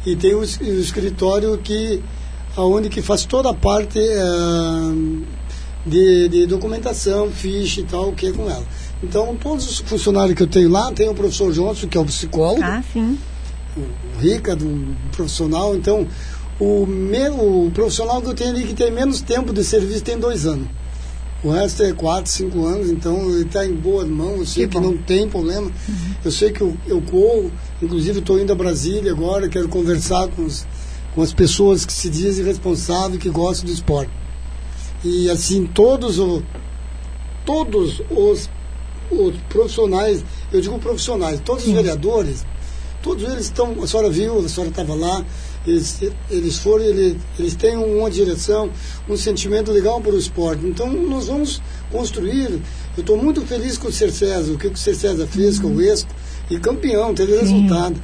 e tenho um escritório que aonde que faz toda a parte uh, de, de, documentação, ficha e tal, o que é com ela. Então, todos os funcionários que eu tenho lá, tem o professor Johnson, que é o psicólogo. Ah, sim. O Ricardo, um profissional. Então, o, meu, o profissional que eu tenho ali que tem menos tempo de serviço tem dois anos. O resto é 4, 5 anos, então ele está em boas mãos, eu sei que, que não tem problema. Uhum. Eu sei que eu, eu corro, inclusive estou indo a Brasília agora, quero conversar com, os, com as pessoas que se dizem responsáveis, que gostam do esporte. E assim, todos, o, todos os, os profissionais, eu digo profissionais, todos os vereadores, todos eles estão, a senhora viu, a senhora estava lá, eles, eles foram, eles, eles têm uma direção, um sentimento legal para o esporte. Então nós vamos construir. Eu estou muito feliz com o Ser César, o que o Ser César fez com o Esco, e campeão, teve Sim. resultado.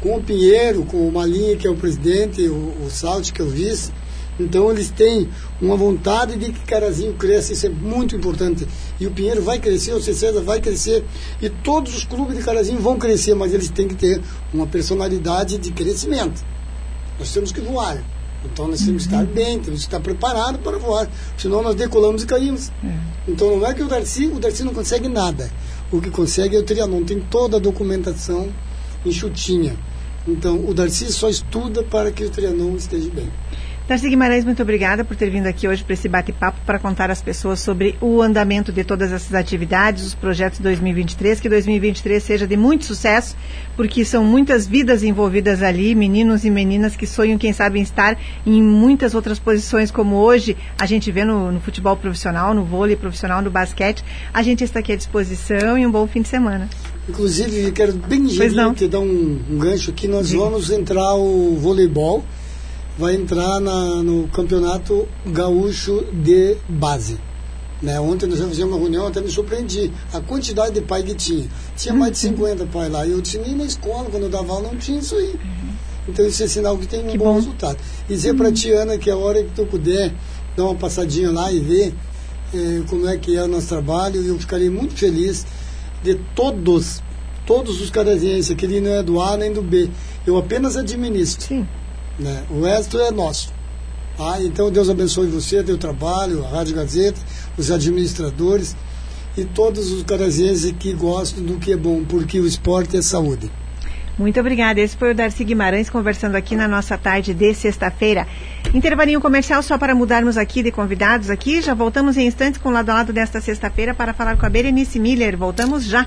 Com o Pinheiro, com o Malinha, que é o presidente, o, o Salti, que é o vice. Então eles têm uma vontade de que Carazinho cresça, isso é muito importante. E o Pinheiro vai crescer, o César vai crescer, e todos os clubes de Carazinho vão crescer, mas eles têm que ter uma personalidade de crescimento. Nós temos que voar. Então nós temos que estar bem, temos que estar preparados para voar. Senão nós decolamos e caímos. É. Então não é que o Darcy, o Darcy não consegue nada. O que consegue é o Trianon, tem toda a documentação enxutinha. Então o Darcy só estuda para que o Trianon esteja bem. Darcy Guimarães, muito obrigada por ter vindo aqui hoje para esse bate-papo para contar às pessoas sobre o andamento de todas essas atividades, os projetos 2023. Que 2023 seja de muito sucesso, porque são muitas vidas envolvidas ali, meninos e meninas que sonham, quem sabe, estar em muitas outras posições, como hoje a gente vê no, no futebol profissional, no vôlei profissional, no basquete. A gente está aqui à disposição e um bom fim de semana. Inclusive, quero bem te dar um, um gancho aqui. Nós Sim. vamos entrar o voleibol vai entrar na, no campeonato gaúcho de base. Né? Ontem nós fizemos uma reunião, até me surpreendi a quantidade de pai que tinha. Tinha mais de 50 uhum. pais lá. E eu disse, nem na escola, quando eu dava aula, não tinha isso aí. Uhum. Então isso é sinal que tem um que bom, bom, resultado. E dizer uhum. para ti, Ana, que a hora que tu puder dar uma passadinha lá e ver eh, como é que é o nosso trabalho, eu ficarei muito feliz de todos, todos os carazienses, que ele não é do A nem do B. Eu apenas administro. Sim. Né? O resto é nosso. Tá? Então Deus abençoe você, teu trabalho, a Rádio Gazeta, os administradores e todos os carazienses que gostam do que é bom, porque o esporte é saúde. Muito obrigada. Esse foi o Darcy Guimarães conversando aqui na nossa tarde de sexta-feira. Intervalinho comercial só para mudarmos aqui de convidados aqui. Já voltamos em instantes com o lado a lado desta sexta-feira para falar com a Berenice Miller. Voltamos já.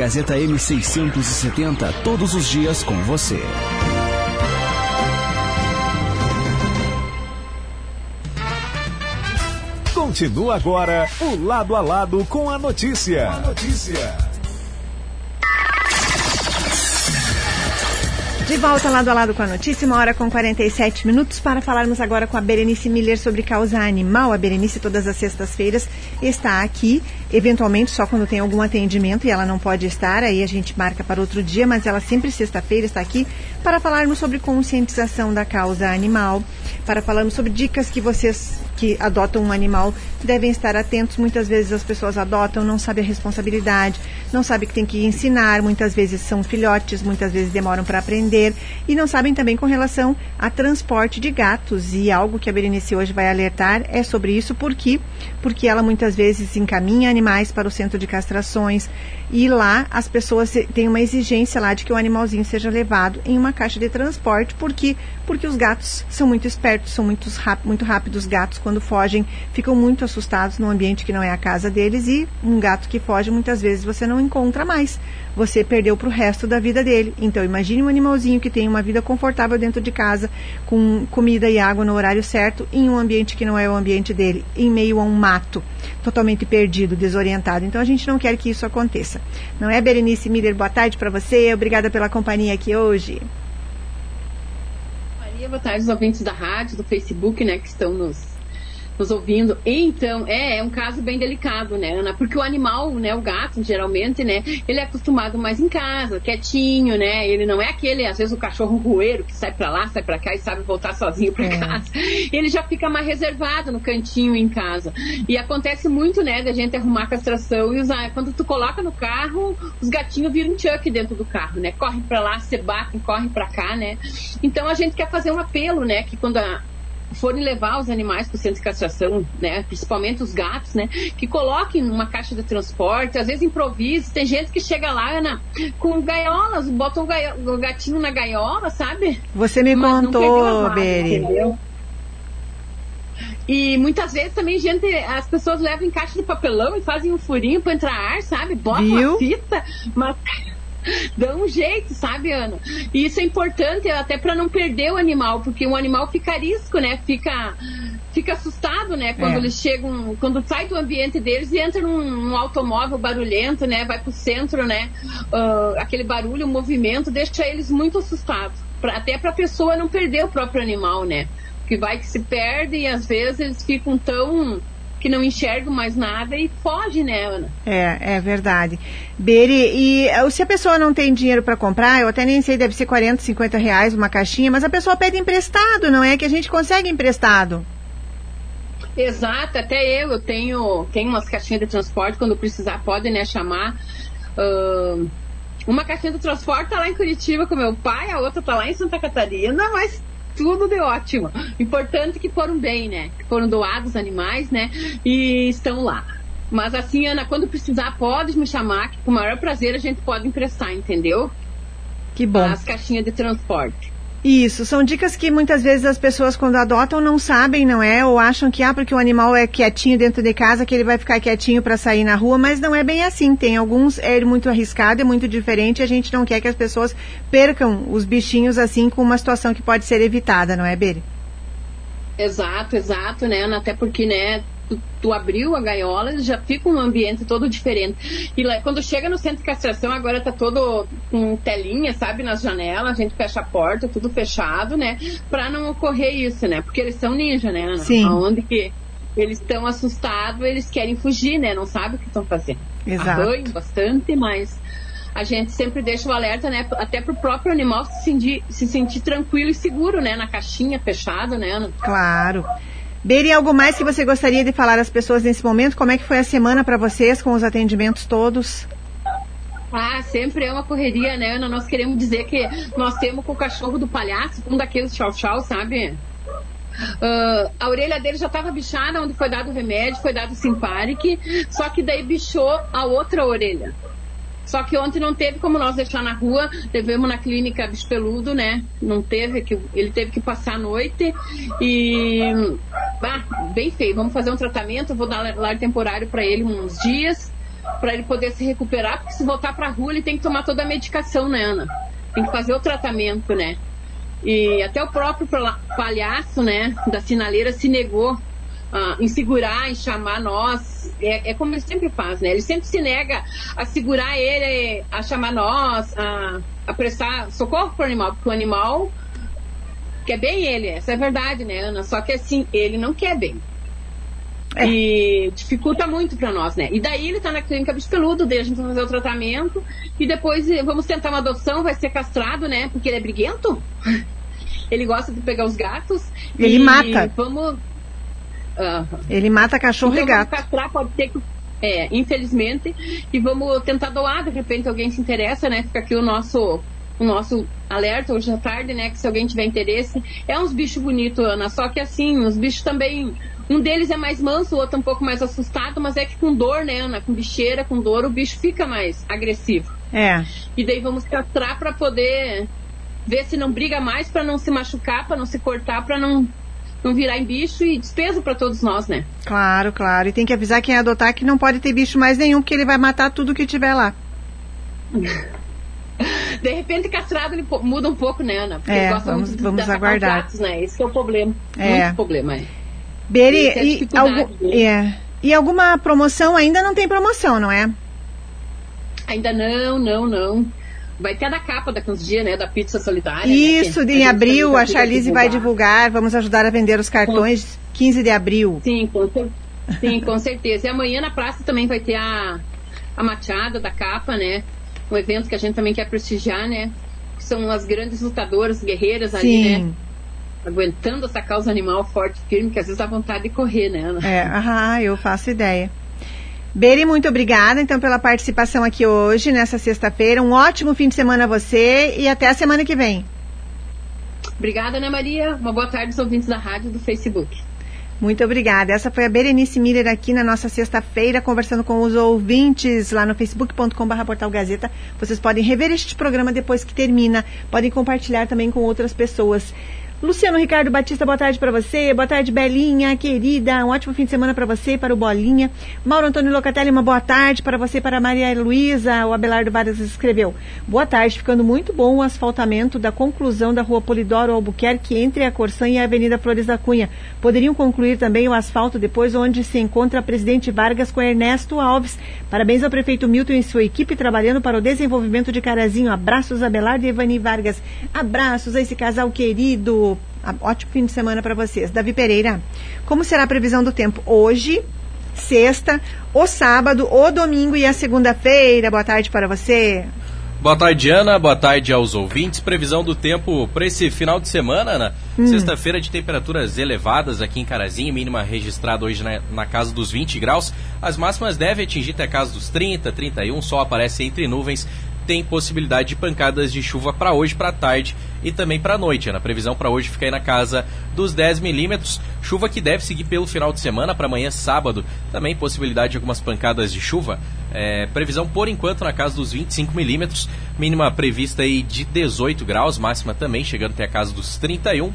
Gazeta M670, todos os dias com você. Continua agora o Lado a Lado com a notícia. A notícia. De volta lado a lado com a notícia, uma hora com 47 minutos para falarmos agora com a Berenice Miller sobre causa animal. A Berenice, todas as sextas-feiras, está aqui, eventualmente só quando tem algum atendimento e ela não pode estar, aí a gente marca para outro dia, mas ela sempre sexta-feira está aqui para falarmos sobre conscientização da causa animal, para falarmos sobre dicas que vocês que adotam um animal devem estar atentos. Muitas vezes as pessoas adotam, não sabem a responsabilidade, não sabem que tem que ensinar, muitas vezes são filhotes, muitas vezes demoram para aprender e não sabem também com relação a transporte de gatos. E algo que a Berenice hoje vai alertar é sobre isso, por quê? Porque ela muitas vezes encaminha animais para o centro de castrações e lá as pessoas têm uma exigência lá de que o animalzinho seja levado em uma caixa de transporte, porque porque os gatos são muito espertos, são muito, muito rápidos. Os gatos, quando fogem, ficam muito assustados no ambiente que não é a casa deles. E um gato que foge, muitas vezes você não encontra mais. Você perdeu para o resto da vida dele. Então, imagine um animalzinho que tem uma vida confortável dentro de casa, com comida e água no horário certo, em um ambiente que não é o ambiente dele, em meio a um mato, totalmente perdido, desorientado. Então, a gente não quer que isso aconteça. Não é, Berenice Miller? Boa tarde para você. Obrigada pela companhia aqui hoje boa tarde aos ouvintes da rádio, do Facebook, né, que estão nos nos ouvindo. Então, é, é um caso bem delicado, né, Ana? Porque o animal, né, o gato, geralmente, né, ele é acostumado mais em casa, quietinho, né? Ele não é aquele, às vezes, o cachorro rueiro que sai para lá, sai para cá e sabe voltar sozinho para é. casa. Ele já fica mais reservado no cantinho em casa. E acontece muito, né, da gente arrumar a castração e usar. Quando tu coloca no carro, os gatinhos viram chuck dentro do carro, né? Correm para lá, se batem, correm para cá, né? Então a gente quer fazer um apelo, né, que quando a, forem levar os animais para o centro de castração, né, principalmente os gatos, né, que coloquem numa caixa de transporte, às vezes improvise. Tem gente que chega lá, Ana, com gaiolas, botam o gatinho na gaiola, sabe? Você me Mas contou, Beri. E muitas vezes também, gente, as pessoas levam em caixa de papelão e fazem um furinho para entrar ar, sabe? Bota uma fita, mas dá um jeito, sabe, Ana? E isso é importante até para não perder o animal, porque o animal fica risco, né? Fica fica assustado, né? Quando é. eles chegam, quando sai do ambiente deles e entra num, num automóvel barulhento, né? Vai pro centro, né? Uh, aquele barulho, o movimento deixa eles muito assustados. Pra, até para a pessoa não perder o próprio animal, né? Que vai que se perde e às vezes eles ficam tão que não enxergam mais nada e foge, né, Ana? É, é verdade. Beri, e eh, se a pessoa não tem dinheiro para comprar, eu até nem sei, deve ser 40, 50 reais uma caixinha, mas a pessoa pede emprestado, não é? Que a gente consegue emprestado. Exato, até eu, eu tenho, tenho umas caixinhas de transporte, quando precisar pode, né, chamar. Uh, uma caixinha de transporte tá lá em Curitiba com meu pai, a outra tá lá em Santa Catarina, mas tudo de ótimo. Importante que foram bem, né? Que foram doados animais, né? E estão lá. Mas assim, Ana, quando precisar, pode me chamar, que com o maior prazer a gente pode emprestar, entendeu? Que bom. As caixinhas de transporte. Isso, são dicas que muitas vezes as pessoas quando adotam não sabem, não é? Ou acham que ah, porque o animal é quietinho dentro de casa, que ele vai ficar quietinho para sair na rua, mas não é bem assim. Tem alguns é muito arriscado, é muito diferente, a gente não quer que as pessoas percam os bichinhos assim com uma situação que pode ser evitada, não é, Beri? Exato, exato, né, Até porque, né, tu, tu abriu a gaiola, já fica um ambiente todo diferente. E lá, quando chega no centro de castração, agora tá todo com telinha, sabe, nas janelas, a gente fecha a porta, tudo fechado, né? Pra não ocorrer isso, né? Porque eles são ninja, né? Sim. Aonde que eles estão assustados, eles querem fugir, né? Não sabem o que estão fazendo. Exato. Arranham bastante, mas a gente sempre deixa o alerta, né? Até para o próprio animal se sentir, se sentir tranquilo e seguro, né? Na caixinha, fechado, né, Ana? Claro. Beri, algo mais que você gostaria de falar às pessoas nesse momento? Como é que foi a semana para vocês com os atendimentos todos? Ah, sempre é uma correria, né, Ana? Nós queremos dizer que nós temos com o cachorro do palhaço, um daqueles tchau-tchau, sabe? Uh, a orelha dele já estava bichada, onde foi dado o remédio, foi dado o Simparic, só que daí bichou a outra orelha. Só que ontem não teve como nós deixar na rua, levamos na clínica bicho peludo, né? Não teve, que ele teve que passar a noite e ah, bem feio. Vamos fazer um tratamento, vou dar lar temporário para ele uns dias, para ele poder se recuperar, porque se voltar para a rua ele tem que tomar toda a medicação, né, Ana? Tem que fazer o tratamento, né? E até o próprio palhaço, né, da sinaleira se negou uh, em segurar, em chamar nós. É, é, como ele sempre faz, né? Ele sempre se nega a segurar ele, a chamar nós, a, a prestar socorro para o animal, porque o animal quer bem ele, essa é a verdade, né, Ana? Só que assim, ele não quer bem. É. E dificulta muito para nós, né? E daí ele tá na clínica bicho peludo, daí a gente vai fazer o tratamento e depois vamos tentar uma adoção, vai ser castrado, né? Porque ele é briguento. ele gosta de pegar os gatos. Ele mata. Vamos. Uh, ele mata cachorro então, e gato. Castrar pode ter que. É, infelizmente. E vamos tentar doar, de repente alguém se interessa, né? Fica aqui o nosso o nosso alerta hoje à tarde, né? Que se alguém tiver interesse. É uns bichos bonitos, Ana. Só que assim, os bichos também um deles é mais manso, o outro um pouco mais assustado, mas é que com dor, né, Ana? Com bicheira, com dor, o bicho fica mais agressivo. É. E daí vamos castrar para poder ver se não briga mais, para não se machucar, para não se cortar, para não não virar em bicho e despesa para todos nós, né? Claro, claro. E tem que avisar quem adotar que não pode ter bicho mais nenhum, porque ele vai matar tudo que tiver lá. De repente, castrado ele muda um pouco, né, Ana? Porque é, ele gosta vamos, muito vamos aguardar. Gatos, né? Esse é o problema. É. Muito problema, é. Beri, é e, algum, é, e alguma promoção? Ainda não tem promoção, não é? Ainda não, não, não. Vai ter a da capa daqui uns dias, né? Da pizza solidária. Né, Isso, né, em abril a Charlize vai divulgar. Vamos ajudar a vender os cartões com... 15 de abril. Sim, com, sim, com certeza. E amanhã na praça também vai ter a, a machada da capa, né? Um evento que a gente também quer prestigiar, né? São as grandes lutadoras, guerreiras ali, né? aguentando essa causa animal forte e firme, que às vezes dá vontade de correr, né, Ana? É, aham, eu faço ideia. Beri, muito obrigada então pela participação aqui hoje, nessa sexta-feira. Um ótimo fim de semana a você e até a semana que vem. Obrigada, Ana Maria. Uma boa tarde aos ouvintes da rádio do Facebook. Muito obrigada. Essa foi a Berenice Miller aqui na nossa sexta-feira, conversando com os ouvintes lá no facebook.com.br portal Gazeta. Vocês podem rever este programa depois que termina. Podem compartilhar também com outras pessoas. Luciano Ricardo Batista, boa tarde para você. Boa tarde, Belinha, querida. Um ótimo fim de semana para você, para o Bolinha. Mauro Antônio Locatelli, uma boa tarde para você, para Maria Luísa. O Abelardo Vargas escreveu. Boa tarde, ficando muito bom o asfaltamento da conclusão da rua Polidoro Albuquerque entre a Corsã e a Avenida Flores da Cunha. Poderiam concluir também o asfalto depois onde se encontra a Presidente Vargas com Ernesto Alves. Parabéns ao prefeito Milton e sua equipe trabalhando para o desenvolvimento de Carazinho. Abraços, Abelardo e Evani Vargas. Abraços a esse casal querido. Ótimo fim de semana para vocês. Davi Pereira, como será a previsão do tempo hoje, sexta, o sábado, o domingo e a segunda-feira? Boa tarde para você. Boa tarde, Ana. Boa tarde aos ouvintes. Previsão do tempo para esse final de semana, Ana. Hum. Sexta-feira de temperaturas elevadas aqui em Carazinho, mínima registrada hoje na, na, casa dos 20 graus. As máximas devem atingir até a casa dos 30, 31. Sol aparece entre nuvens tem possibilidade de pancadas de chuva para hoje, para tarde e também para noite. Na previsão para hoje fica aí na casa dos 10 milímetros. Chuva que deve seguir pelo final de semana para amanhã, sábado. Também possibilidade de algumas pancadas de chuva. É, previsão por enquanto na casa dos 25 milímetros. Mínima prevista aí de 18 graus, máxima também chegando até a casa dos 31.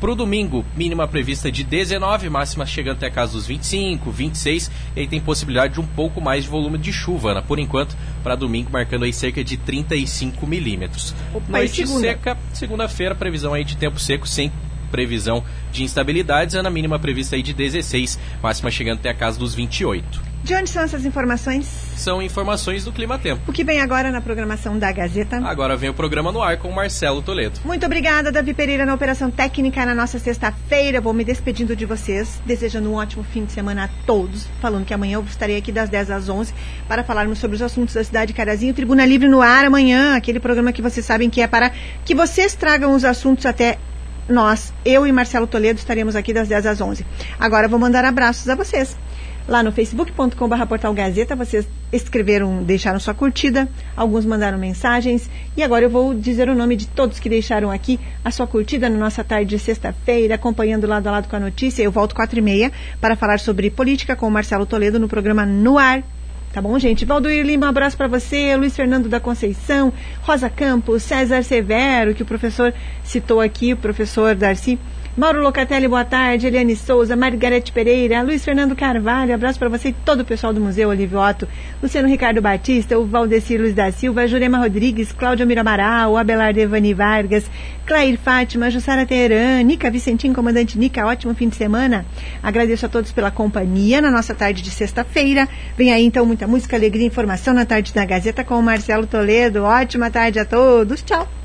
Para o domingo, mínima prevista de 19, máxima chegando até a casa dos 25, 26, e aí tem possibilidade de um pouco mais de volume de chuva, né? por enquanto, para domingo, marcando aí cerca de 35 milímetros. Noite segunda. seca, segunda-feira, previsão aí de tempo seco, sem previsão de instabilidades, é na mínima prevista aí de 16, máxima chegando até a casa dos 28. De onde são essas informações? São informações do Clima Tempo. O que vem agora na programação da Gazeta? Agora vem o programa no ar com o Marcelo Toledo. Muito obrigada, Davi Pereira, na Operação Técnica na nossa sexta-feira. Vou me despedindo de vocês, desejando um ótimo fim de semana a todos. Falando que amanhã eu estarei aqui das 10 às 11 para falarmos sobre os assuntos da cidade de Carazinho. Tribuna Livre no ar amanhã, aquele programa que vocês sabem que é para que vocês tragam os assuntos até nós, eu e Marcelo Toledo, estaremos aqui das 10 às 11. Agora vou mandar abraços a vocês. Lá no facebook.com.br portal Gazeta, vocês escreveram, deixaram sua curtida, alguns mandaram mensagens, e agora eu vou dizer o nome de todos que deixaram aqui a sua curtida na nossa tarde de sexta-feira, acompanhando lado a lado com a notícia. Eu volto quatro e meia para falar sobre política com o Marcelo Toledo no programa No Ar, Tá bom, gente? Valdoir Lima, um abraço para você, Luiz Fernando da Conceição, Rosa Campos, César Severo, que o professor citou aqui, o professor Darcy. Mauro Locatelli, boa tarde. Eliane Souza, Margarete Pereira, Luiz Fernando Carvalho, abraço para você e todo o pessoal do Museu Olívio Otto, Luciano Ricardo Batista, o Valdecir Luiz da Silva, Jurema Rodrigues, Cláudia Miramaral, Abelar Devani Vargas, Clair Fátima, Jussara Teheran, Nica Vicentim, comandante Nica, ótimo fim de semana. Agradeço a todos pela companhia na nossa tarde de sexta-feira. Vem aí então muita música, alegria e informação na tarde da Gazeta com o Marcelo Toledo. Ótima tarde a todos. Tchau.